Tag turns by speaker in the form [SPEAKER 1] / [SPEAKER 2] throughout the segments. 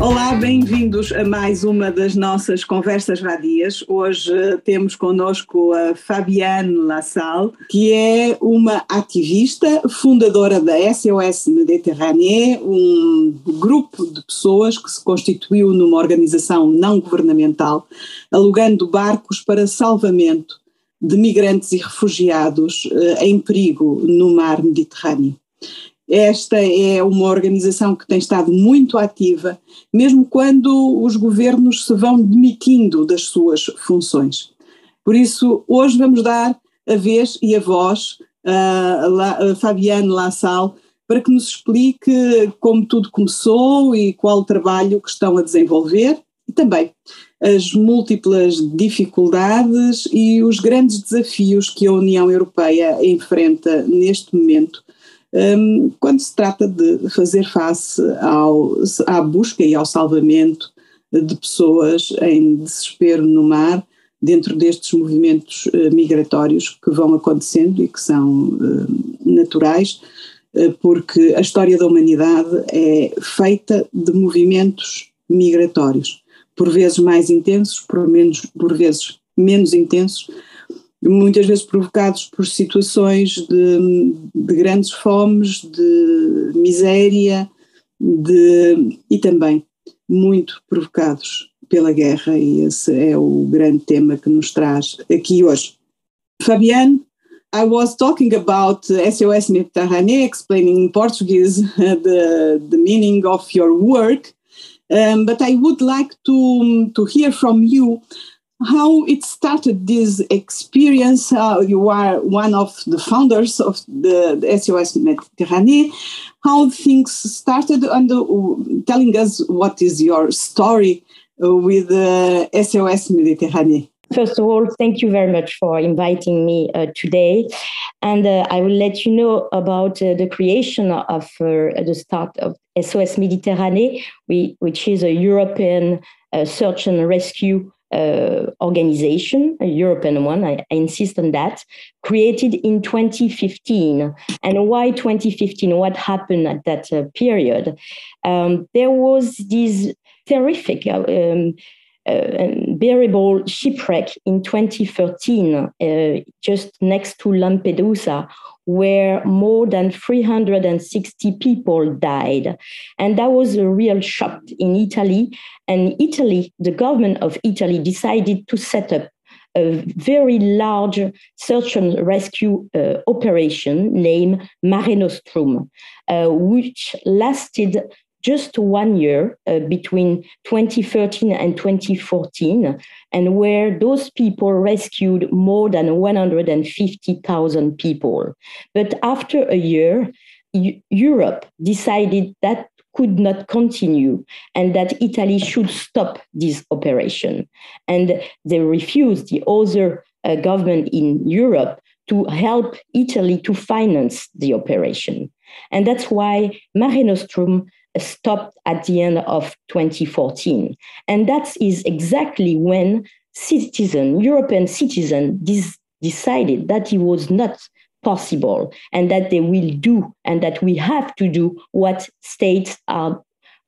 [SPEAKER 1] Olá, bem-vindos a mais uma das nossas conversas vadias. Hoje eh, temos connosco a Fabiane Lassal, que é uma ativista, fundadora da SOS Mediterrânea, um grupo de pessoas que se constituiu numa organização não governamental, alugando barcos para salvamento de migrantes e refugiados eh, em perigo no mar Mediterrâneo. Esta é uma organização que tem estado muito ativa, mesmo quando os governos se vão demitindo das suas funções. Por isso, hoje vamos dar a vez e a voz a, a Fabiane Lassal para que nos explique como tudo começou e qual o trabalho que estão a desenvolver e também as múltiplas dificuldades e os grandes desafios que a União Europeia enfrenta neste momento um, quando se trata de fazer face ao, à busca e ao salvamento de pessoas em desespero no mar, dentro destes movimentos uh, migratórios que vão acontecendo e que são uh, naturais, uh, porque a história da humanidade é feita de movimentos migratórios, por vezes mais intensos, por, menos, por vezes menos intensos, muitas vezes provocados por situações de, de grandes fomes, de miséria, de, e também muito provocados pela guerra, e esse é o grande tema que nos traz aqui hoje. Fabiane, I was talking about SOS Mediterrânea, explaining in Portuguese the, the meaning of your work, um, but I would like to, to hear from you how it started this experience. Uh, you are one of the founders of the, the SOS Mediterranee. How things started, and uh, telling us what is your story uh, with uh, SOS Mediterranee.
[SPEAKER 2] First of all, thank you very much for inviting me uh, today. And uh, I will let you know about uh, the creation of uh, the start of SOS Mediterranee, we, which is a European uh, search and rescue uh, organization, a European one, I, I, insist on that, created in 2015. And why 2015? What happened at that period? Um, there was this terrific, um, uh, bearable shipwreck in 2013, uh, just next to Lampedusa, where more than 360 people died. And that was a real shock in Italy. And Italy, the government of Italy decided to set up a very large search and rescue uh, operation named Mare Nostrum, uh, which lasted just one year uh, between 2013 and 2014, and where those people rescued more than 150,000 people. But after a year, Europe decided that could not continue and that Italy should stop this operation. And they refused, the other uh, government in Europe, to help Italy to finance the operation. And that's why Mare Nostrum stopped at the end of 2014. And that is exactly when citizen, European citizen, decided that it was not possible and that they will do and that we have to do what states are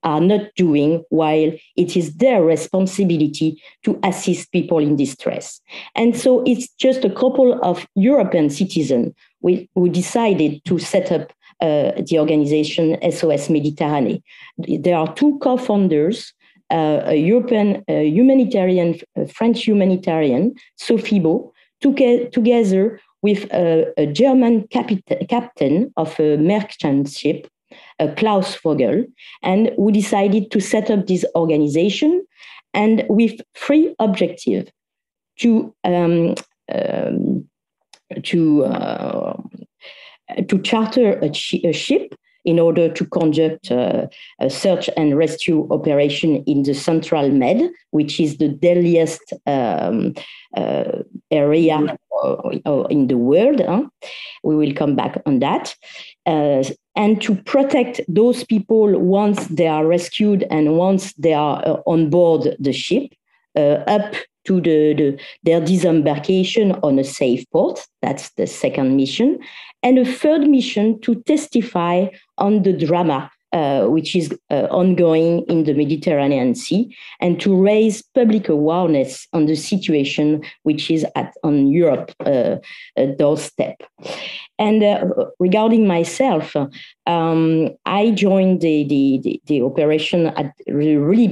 [SPEAKER 2] are not doing while it is their responsibility to assist people in distress. And so it's just a couple of European citizens who decided to set up the organization SOS Mediterranee. There are two co-founders, uh, a European uh, humanitarian, French humanitarian, Sophie Beau, together with a, a German captain of a merchant ship, uh, Klaus Vogel, and we decided to set up this organization and with three objectives to um, um, to uh, to charter a, a, ship in order to conduct uh, a search and rescue operation in the Central Med, which is the deadliest um, uh, area in the world. Huh? We will come back on that. Uh, and to protect those people once they are rescued and once they are uh, on board the ship, uh, up to the, the, their disembarkation on a safe port. That's the second mission. And a third mission to testify on the drama uh, which is uh, ongoing in the Mediterranean Sea, and to raise public awareness on the situation which is at on Europe uh, doorstep. And uh, regarding myself, um, I joined the, the, the, operation at really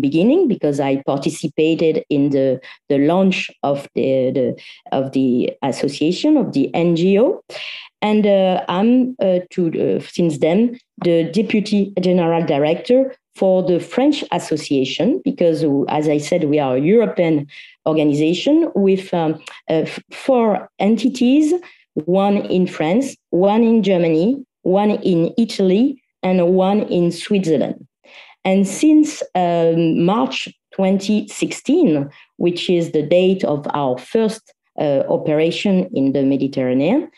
[SPEAKER 2] beginning because I participated in the, the launch of the, the of the association of the NGO. And uh, I'm uh, to uh, since then the deputy general director for the French Association because, as I said, we are a European organization with um, uh, four entities: one in France, one in Germany, one in Italy, and one in Switzerland. And since um, March 2016, which is the date of our first uh, operation in the Mediterranean,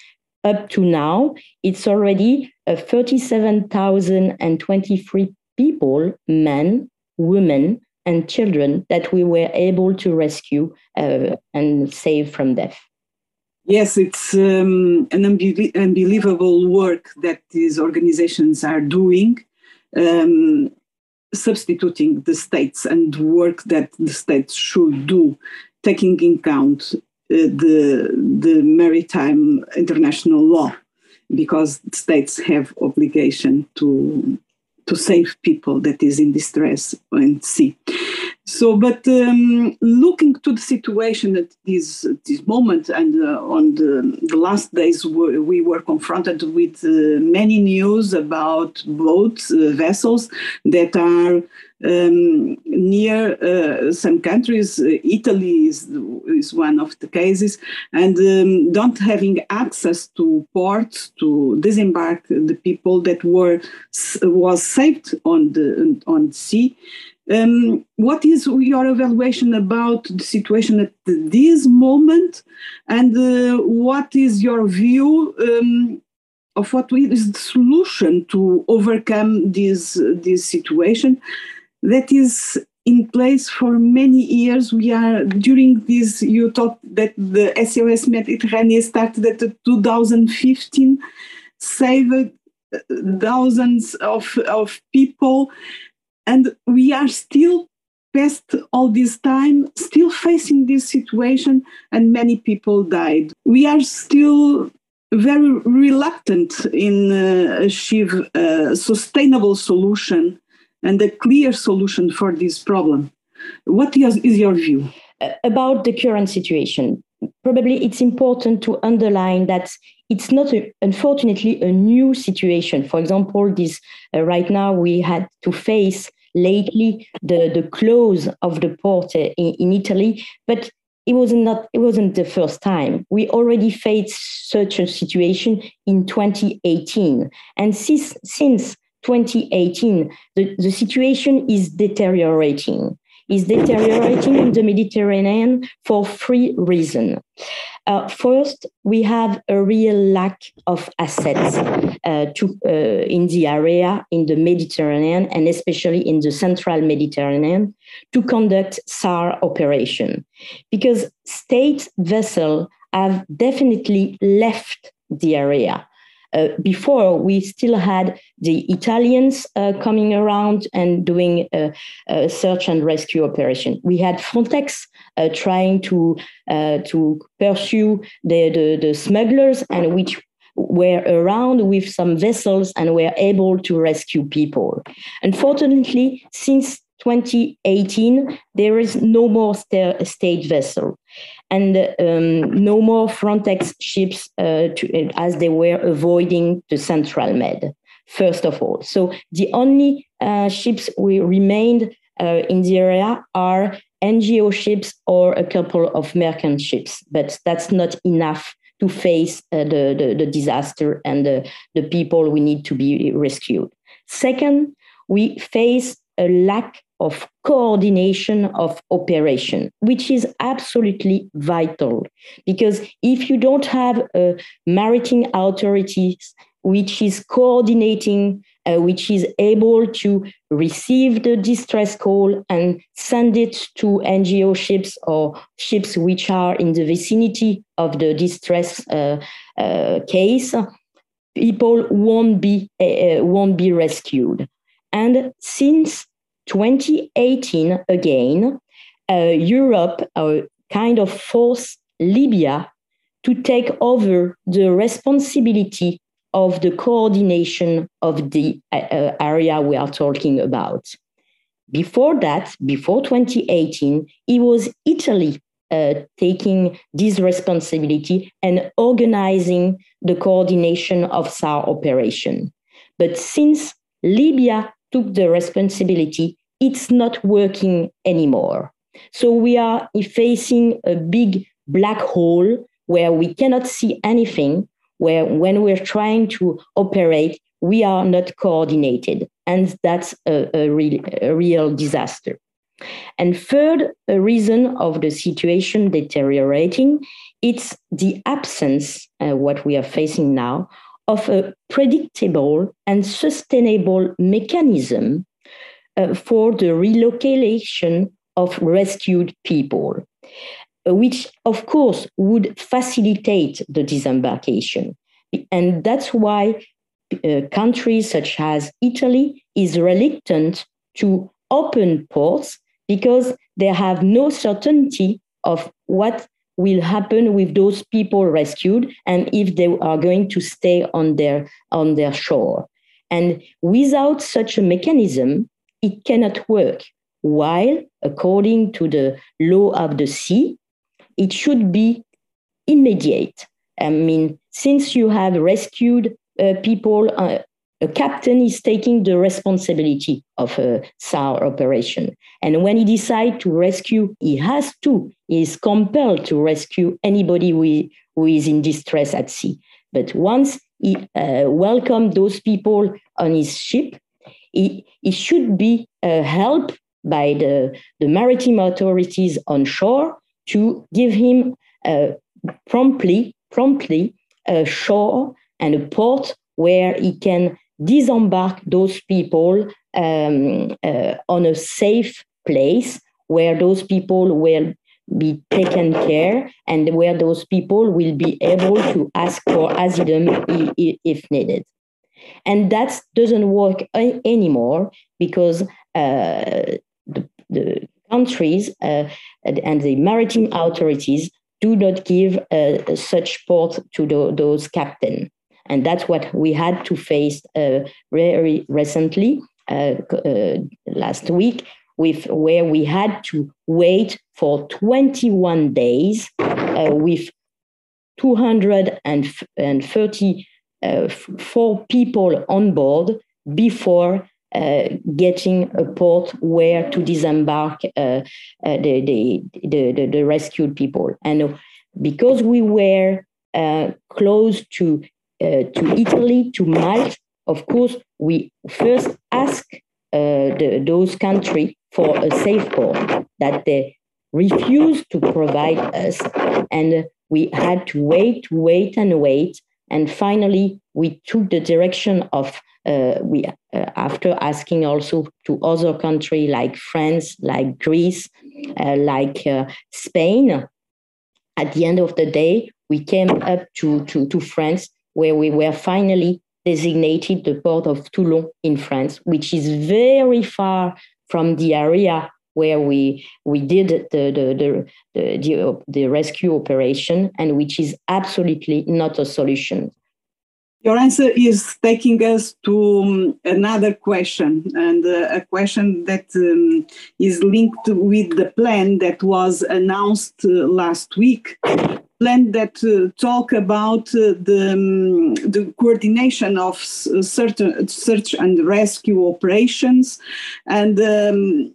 [SPEAKER 2] up to now, it's already uh, 37,023 people, men, women, and children that we were able to rescue uh, and save from death.
[SPEAKER 1] Yes, it's um, an unbe- unbelievable work that these organizations are doing, um, substituting the states and work that the states should do, taking in account uh, the, the maritime international law because states have obligation to to save people that is in distress in sea. So, but um, looking to the situation at this this moment, and uh, on the, the, last days, we were confronted with uh, many news about boats, uh, vessels that are um, near uh, some countries. Italy is is one of the cases, and um, don't having access to ports to disembark the people that were was saved on the on sea. Um, what is your evaluation about the situation at this moment, and uh, what is your view um, of what is the solution to overcome this this situation that is in place for many years? We are during this. You thought that the SOS Mediterranean started at 2015, saved uh, thousands of of people and we are still past all this time, still facing this situation, and many people died. We are still very reluctant in uh, achieve a sustainable solution and a clear solution for this problem. What is, is your view?
[SPEAKER 2] About the current situation, probably it's important to underline that it's not a, unfortunately a new situation for example this uh, right now we had to face lately the, the close of the port uh, in, in Italy, but it was not it wasn't the first time. We already faced such a situation in 2018, and since since 2018, the, the situation is deteriorating. Is deteriorating in the Mediterranean for three reasons. Uh, first, we have a real lack of assets uh, to, uh, in the area, in the Mediterranean, and especially in the central Mediterranean, to conduct SAR operation. Because state vessels have definitely left the area. Uh, before we still had the Italians uh, coming around and doing a, a, search and rescue operation. We had Frontex uh, trying to uh, to pursue the, the, the smugglers and which were around with some vessels and were able to rescue people. Unfortunately, since 2018, there is no more st- state vessel and um, no more Frontex ships uh, to, as they were avoiding the Central Med, first of all. So the only uh, ships we remained uh, in the area are NGO ships or a couple of merchant ships, but that's not enough to face uh, the, the, the, disaster and the, the people we need to be rescued. Second, we face a lack of coordination of operation, which is absolutely vital. Because if you don't have a maritime authorities which is coordinating, uh, which is able to receive the distress call and send it to NGO ships or ships which are in the vicinity of the distress uh, uh, case, people won't be uh, won't be rescued. And since 2018, again, uh, Europe uh, kind of forced Libya to take over the responsibility of the coordination of the uh, uh, area we are talking about. Before that, before 2018, it was Italy uh, taking this responsibility and organizing the coordination of SAR operation. But since Libya took the responsibility, it's not working anymore. So we are facing a big black hole where we cannot see anything, where when we're trying to operate, we are not coordinated. And that's a, a, real, a real disaster. And third a reason of the situation deteriorating, it's the absence, uh, what we are facing now, of a predictable and sustainable mechanism uh, for the relocation of rescued people, which of course would facilitate the disembarkation. And that's why uh, countries such as Italy is reluctant to open ports because they have no certainty of what will happen with those people rescued and if they are going to stay on their on their shore. And without such a mechanism it cannot work. While according to the law of the sea it should be immediate. I mean since you have rescued uh, people uh, a captain is taking the responsibility of a SAR operation. And when he decides to rescue, he has to, he is compelled to rescue anybody who, who is in distress at sea. But once he uh, welcomes those people on his ship, he, he should be uh, helped by the, the maritime authorities on shore to give him uh, promptly, promptly a shore and a port where he can disembark those people um, uh, on a safe place where those people will be taken care and where those people will be able to ask for asylum if needed. And that doesn't work anymore because uh, the, the, countries uh, and the maritime authorities do not give uh, such port to the, those captains. And that's what we had to face uh, very recently, uh, uh, last week, with where we had to wait for 21 days with 234 people on board before uh, getting a port where to disembark uh, uh, the, the, the, the, rescued people. And because we were close to to Italy, to Malta, of course, we first ask uh, the, those countries for a safe port that they refused to provide us. And we had to wait, wait, and wait. And finally, we took the direction of uh, we uh, after asking also to other countries like France, like Greece, uh, like uh, Spain. At the end of the day, we came up to, to, to France where we were finally designated the port of Toulon in France, which is very far from the area where we we did the the, the, the, the rescue operation and which is absolutely not a solution.
[SPEAKER 1] Your answer is taking us to um, another question, and uh, a question that um, is linked with the plan that was announced uh, last week plan that uh, talk about uh, the, um, the coordination of certain search and rescue operations and um,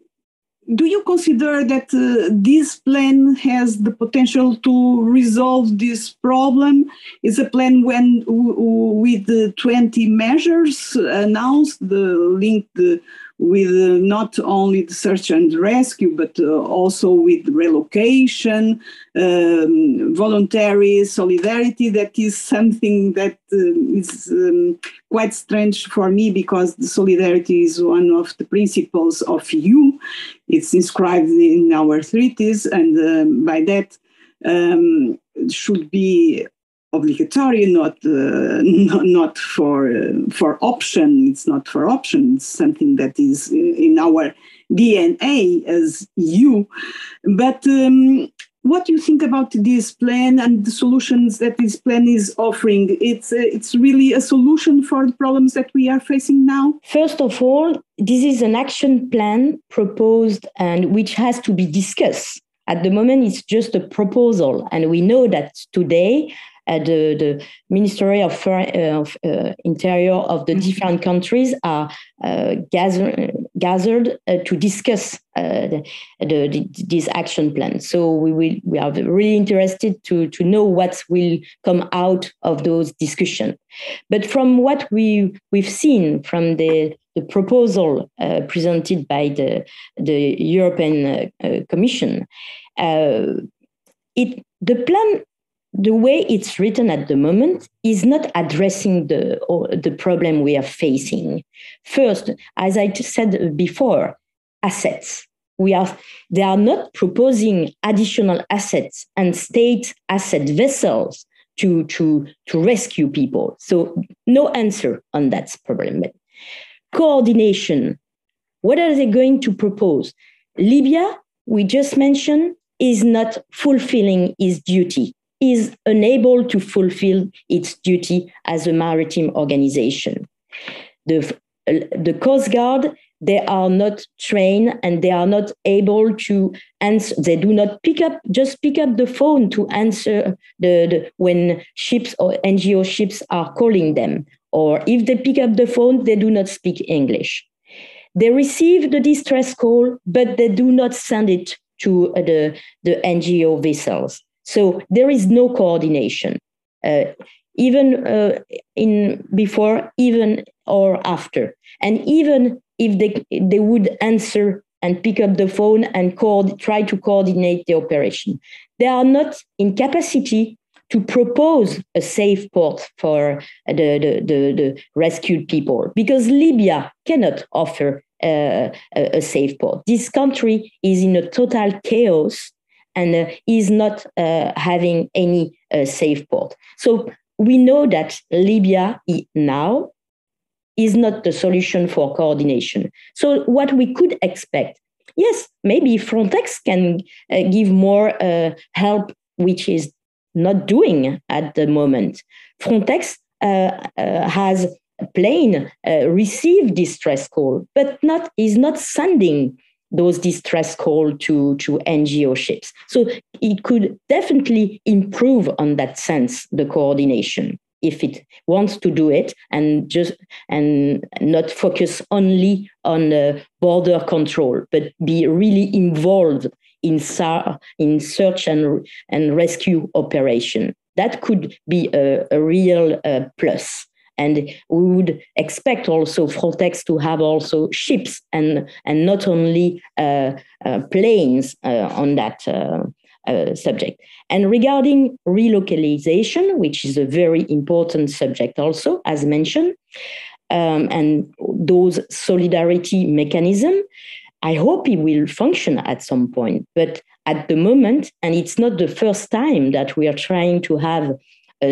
[SPEAKER 1] do you consider that uh, this plan has the potential to resolve this problem? Is a plan when with the 20 measures announced, the linked with uh, not only the search and rescue, but uh, also with relocation, um, voluntary solidarity. That is something that uh, is um, quite strange for me because solidarity is one of the principles of EU. It's inscribed in our treaties, and um, by that um, should be obligatory, not uh, not, for uh, for option. It's not for option. It's something that is in our DNA as you. But um, what do you think about this plan and the solutions that this plan is offering? It's uh, it's really a solution for the problems that we are facing now.
[SPEAKER 2] First of all, this is an action plan proposed and which has to be discussed. At the moment, it's just a proposal, and we know that today uh, the, the Ministry of, uh, of uh, Interior of the mm-hmm. different countries are gather, gathered to discuss the, the, this action plan. So we will we are really interested to, to know what will come out of those discussions. But from what we we've seen from the the proposal uh, presented by the the European uh, Commission, uh, it the plan the way it's written at the moment is not addressing the, the problem we are facing. First, as I said before, assets. We are, they are not proposing additional assets and state asset vessels to, to, to rescue people. So, no answer on that problem. Coordination. What are they going to propose? Libya, we just mentioned, is not fulfilling its duty is unable to fulfill its duty as a maritime organization. The, uh, the Coast Guard, they are not trained and they are not able to answer. They do not pick up, just pick up the phone to answer the, the when ships or NGO ships are calling them. Or if they pick up the phone, they do not speak English. They receive the distress call, but they do not send it to uh, the, the NGO vessels. So there is no coordination, uh, even uh, in before, even or after, and even if they they would answer and pick up the phone and call, try to coordinate the operation, they are not in capacity to propose a safe port for the, the, the, the rescued people because Libya cannot offer uh, a, a, safe port. This country is in a total chaos and uh, is not uh, having any uh, safe port. So we know that Libya now is not the solution for coordination. So what we could expect, yes, maybe Frontex can uh, give more uh, help, which is not doing at the moment. Frontex uh, has plane received distress call, but not is not sending those distress call to, to NGO ships. So it could definitely improve on that sense, the coordination, if it wants to do it and just and not focus only on the border control, but be really involved in, in search and, and rescue operation. That could be a, a real uh, plus. And we would expect also Frontex to have also ships and, and not only uh, uh, planes uh, on that uh, uh, subject. And regarding relocalization, which is a very important subject also, as mentioned, um, and those solidarity mechanism, I hope it will function at some point. But at the moment, and it's not the first time that we are trying to have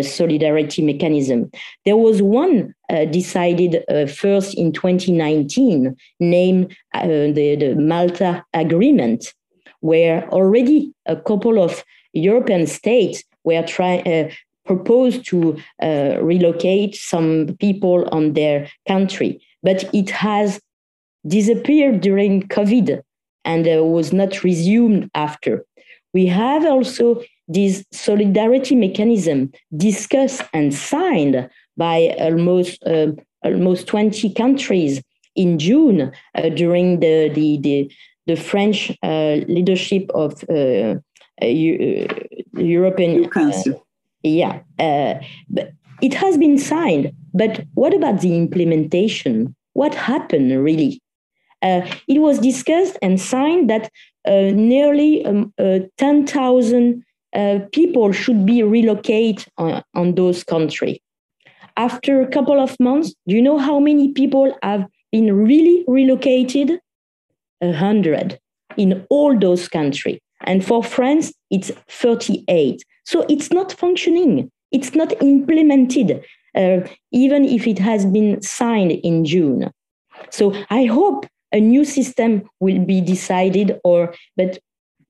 [SPEAKER 2] solidarity mechanism. There was one uh, decided uh, first in 2019, named uh, the, the Malta Agreement, where already a couple of European states were trying uh, proposed to uh, relocate some people on their country, but it has disappeared during COVID and was not resumed after. We have also this solidarity mechanism discussed and signed by almost uh, almost 20 countries in June uh, during the the the, the French uh, leadership of uh, uh, uh, European
[SPEAKER 1] Council.
[SPEAKER 2] yeah, but it has been signed. But what about the implementation? What happened really? uh, it was discussed and signed that uh, nearly um, uh, 10,000 uh, people should be relocated on, on those countries. After a couple of months, do you know how many people have been really relocated? A hundred in all those countries. And for France, it's 38. So it's not functioning. It's not implemented, uh, even if it has been signed in June. So I hope a new system will be decided or, but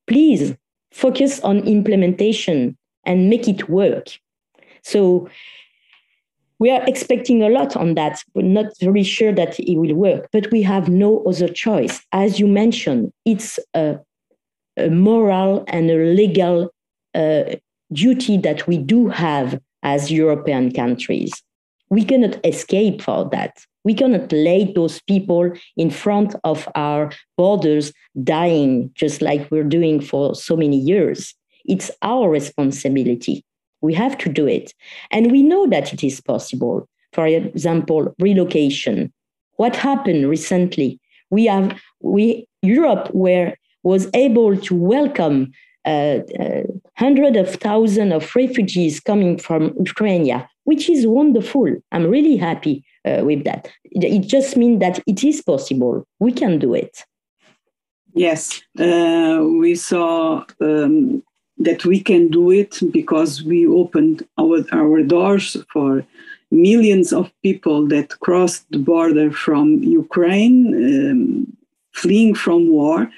[SPEAKER 2] please focus on implementation and make it work. So we are expecting a lot on that. We're not very sure that it will work, but we have no other choice. As you mentioned, it's a, a moral and a legal uh, duty that we do have as European countries. We cannot escape for that. We cannot lay those people in front of our borders dying, just like we're doing for so many years. It's our responsibility. We have to do it. And we know that it is possible. For example, relocation. What happened recently? We have we Europe where was able to welcome uh, uh, hundreds of thousands of refugees coming from Ukraine, which is wonderful. I'm really happy uh, with that. It just means that it is possible. We can do it.
[SPEAKER 1] Yes, uh, we saw um, that we can do it because we opened our, our doors for millions of people that crossed the border from Ukraine, um, fleeing from war.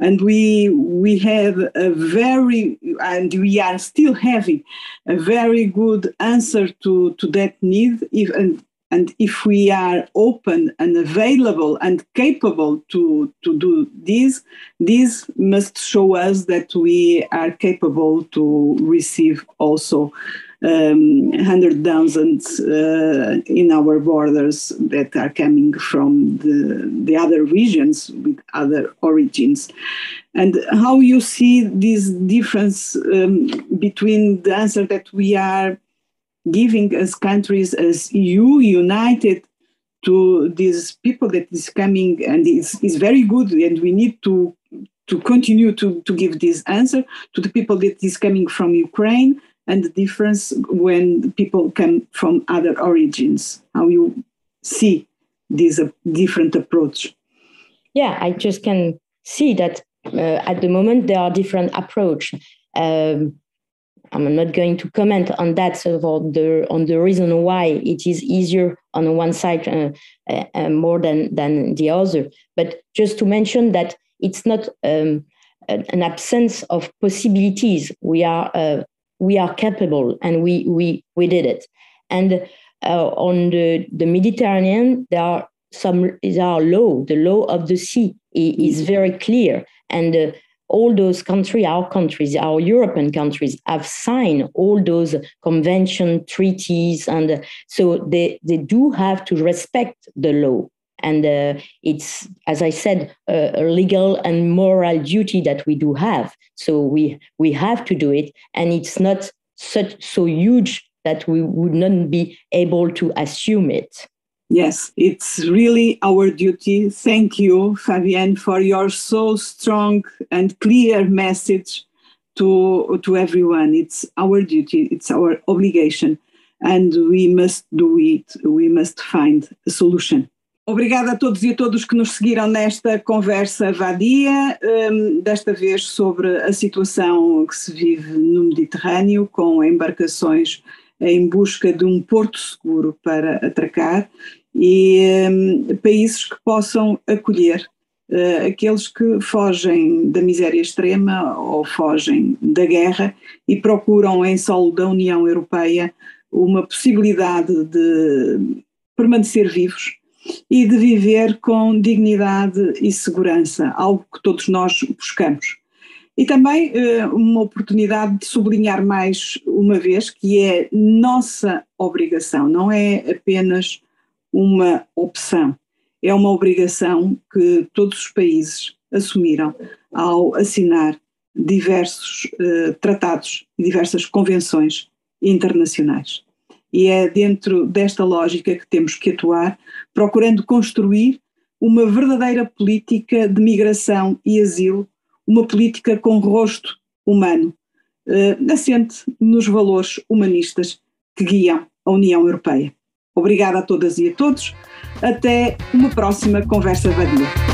[SPEAKER 1] And we, we have a very, and we are still having a very good answer to, to that need. If, and and if we are open and available and capable to, to do this, this must show us that we are capable to receive also um, 100,000 uh, in our borders that are coming from the, the other regions with other origins. And how you see this difference um, between the answer that we are giving as countries as EU united to these people that is coming and is, is very good and we need to to continue to, to give this answer to the people that is coming from Ukraine and the difference when people come from other origins. How you see this uh, different approach?
[SPEAKER 2] Yeah i just can see that uh, at the moment there are different approach. Um, I'm not going to comment on that so the on the reason why it is easier on one side uh, uh, uh, more than than the other. But just to mention that it's not um, an absence of possibilities. We are uh, we are capable, and we we we did it. And uh, on the the Mediterranean, there are some there are law. The law of the sea is very clear, and uh, all those countries, our countries, our European countries, have signed all those convention treaties, and so they they do have to respect the law. And uh, it's, as I said, a legal and moral duty that we do have. So we we have to do it, and it's not such so huge that we would not be able to assume it.
[SPEAKER 1] Yes, it's really our duty. Thank you, Fabienne, for your so strong and clear message to, to everyone. It's our duty, it's our obligation, and we must do it. We must find a solution. Obrigada a todos e a todos que nos seguiram nesta conversa vadia, um, desta vez sobre a situação que se vive no Mediterrâneo, com embarcações em busca de um porto seguro para atracar e um, países que possam acolher uh, aqueles que fogem da miséria extrema ou fogem da guerra e procuram em solo da União Europeia uma possibilidade de permanecer vivos e de viver com dignidade e segurança, algo que todos nós buscamos. E também uh, uma oportunidade de sublinhar mais uma vez que é nossa obrigação, não é apenas uma opção, é uma obrigação que todos os países assumiram ao assinar diversos uh, tratados e diversas convenções internacionais. E é dentro desta lógica que temos que atuar, procurando construir uma verdadeira política de migração e asilo, uma política com rosto humano, eh, assente nos valores humanistas que guiam a União Europeia. Obrigada a todas e a todos. Até uma próxima conversa vadia.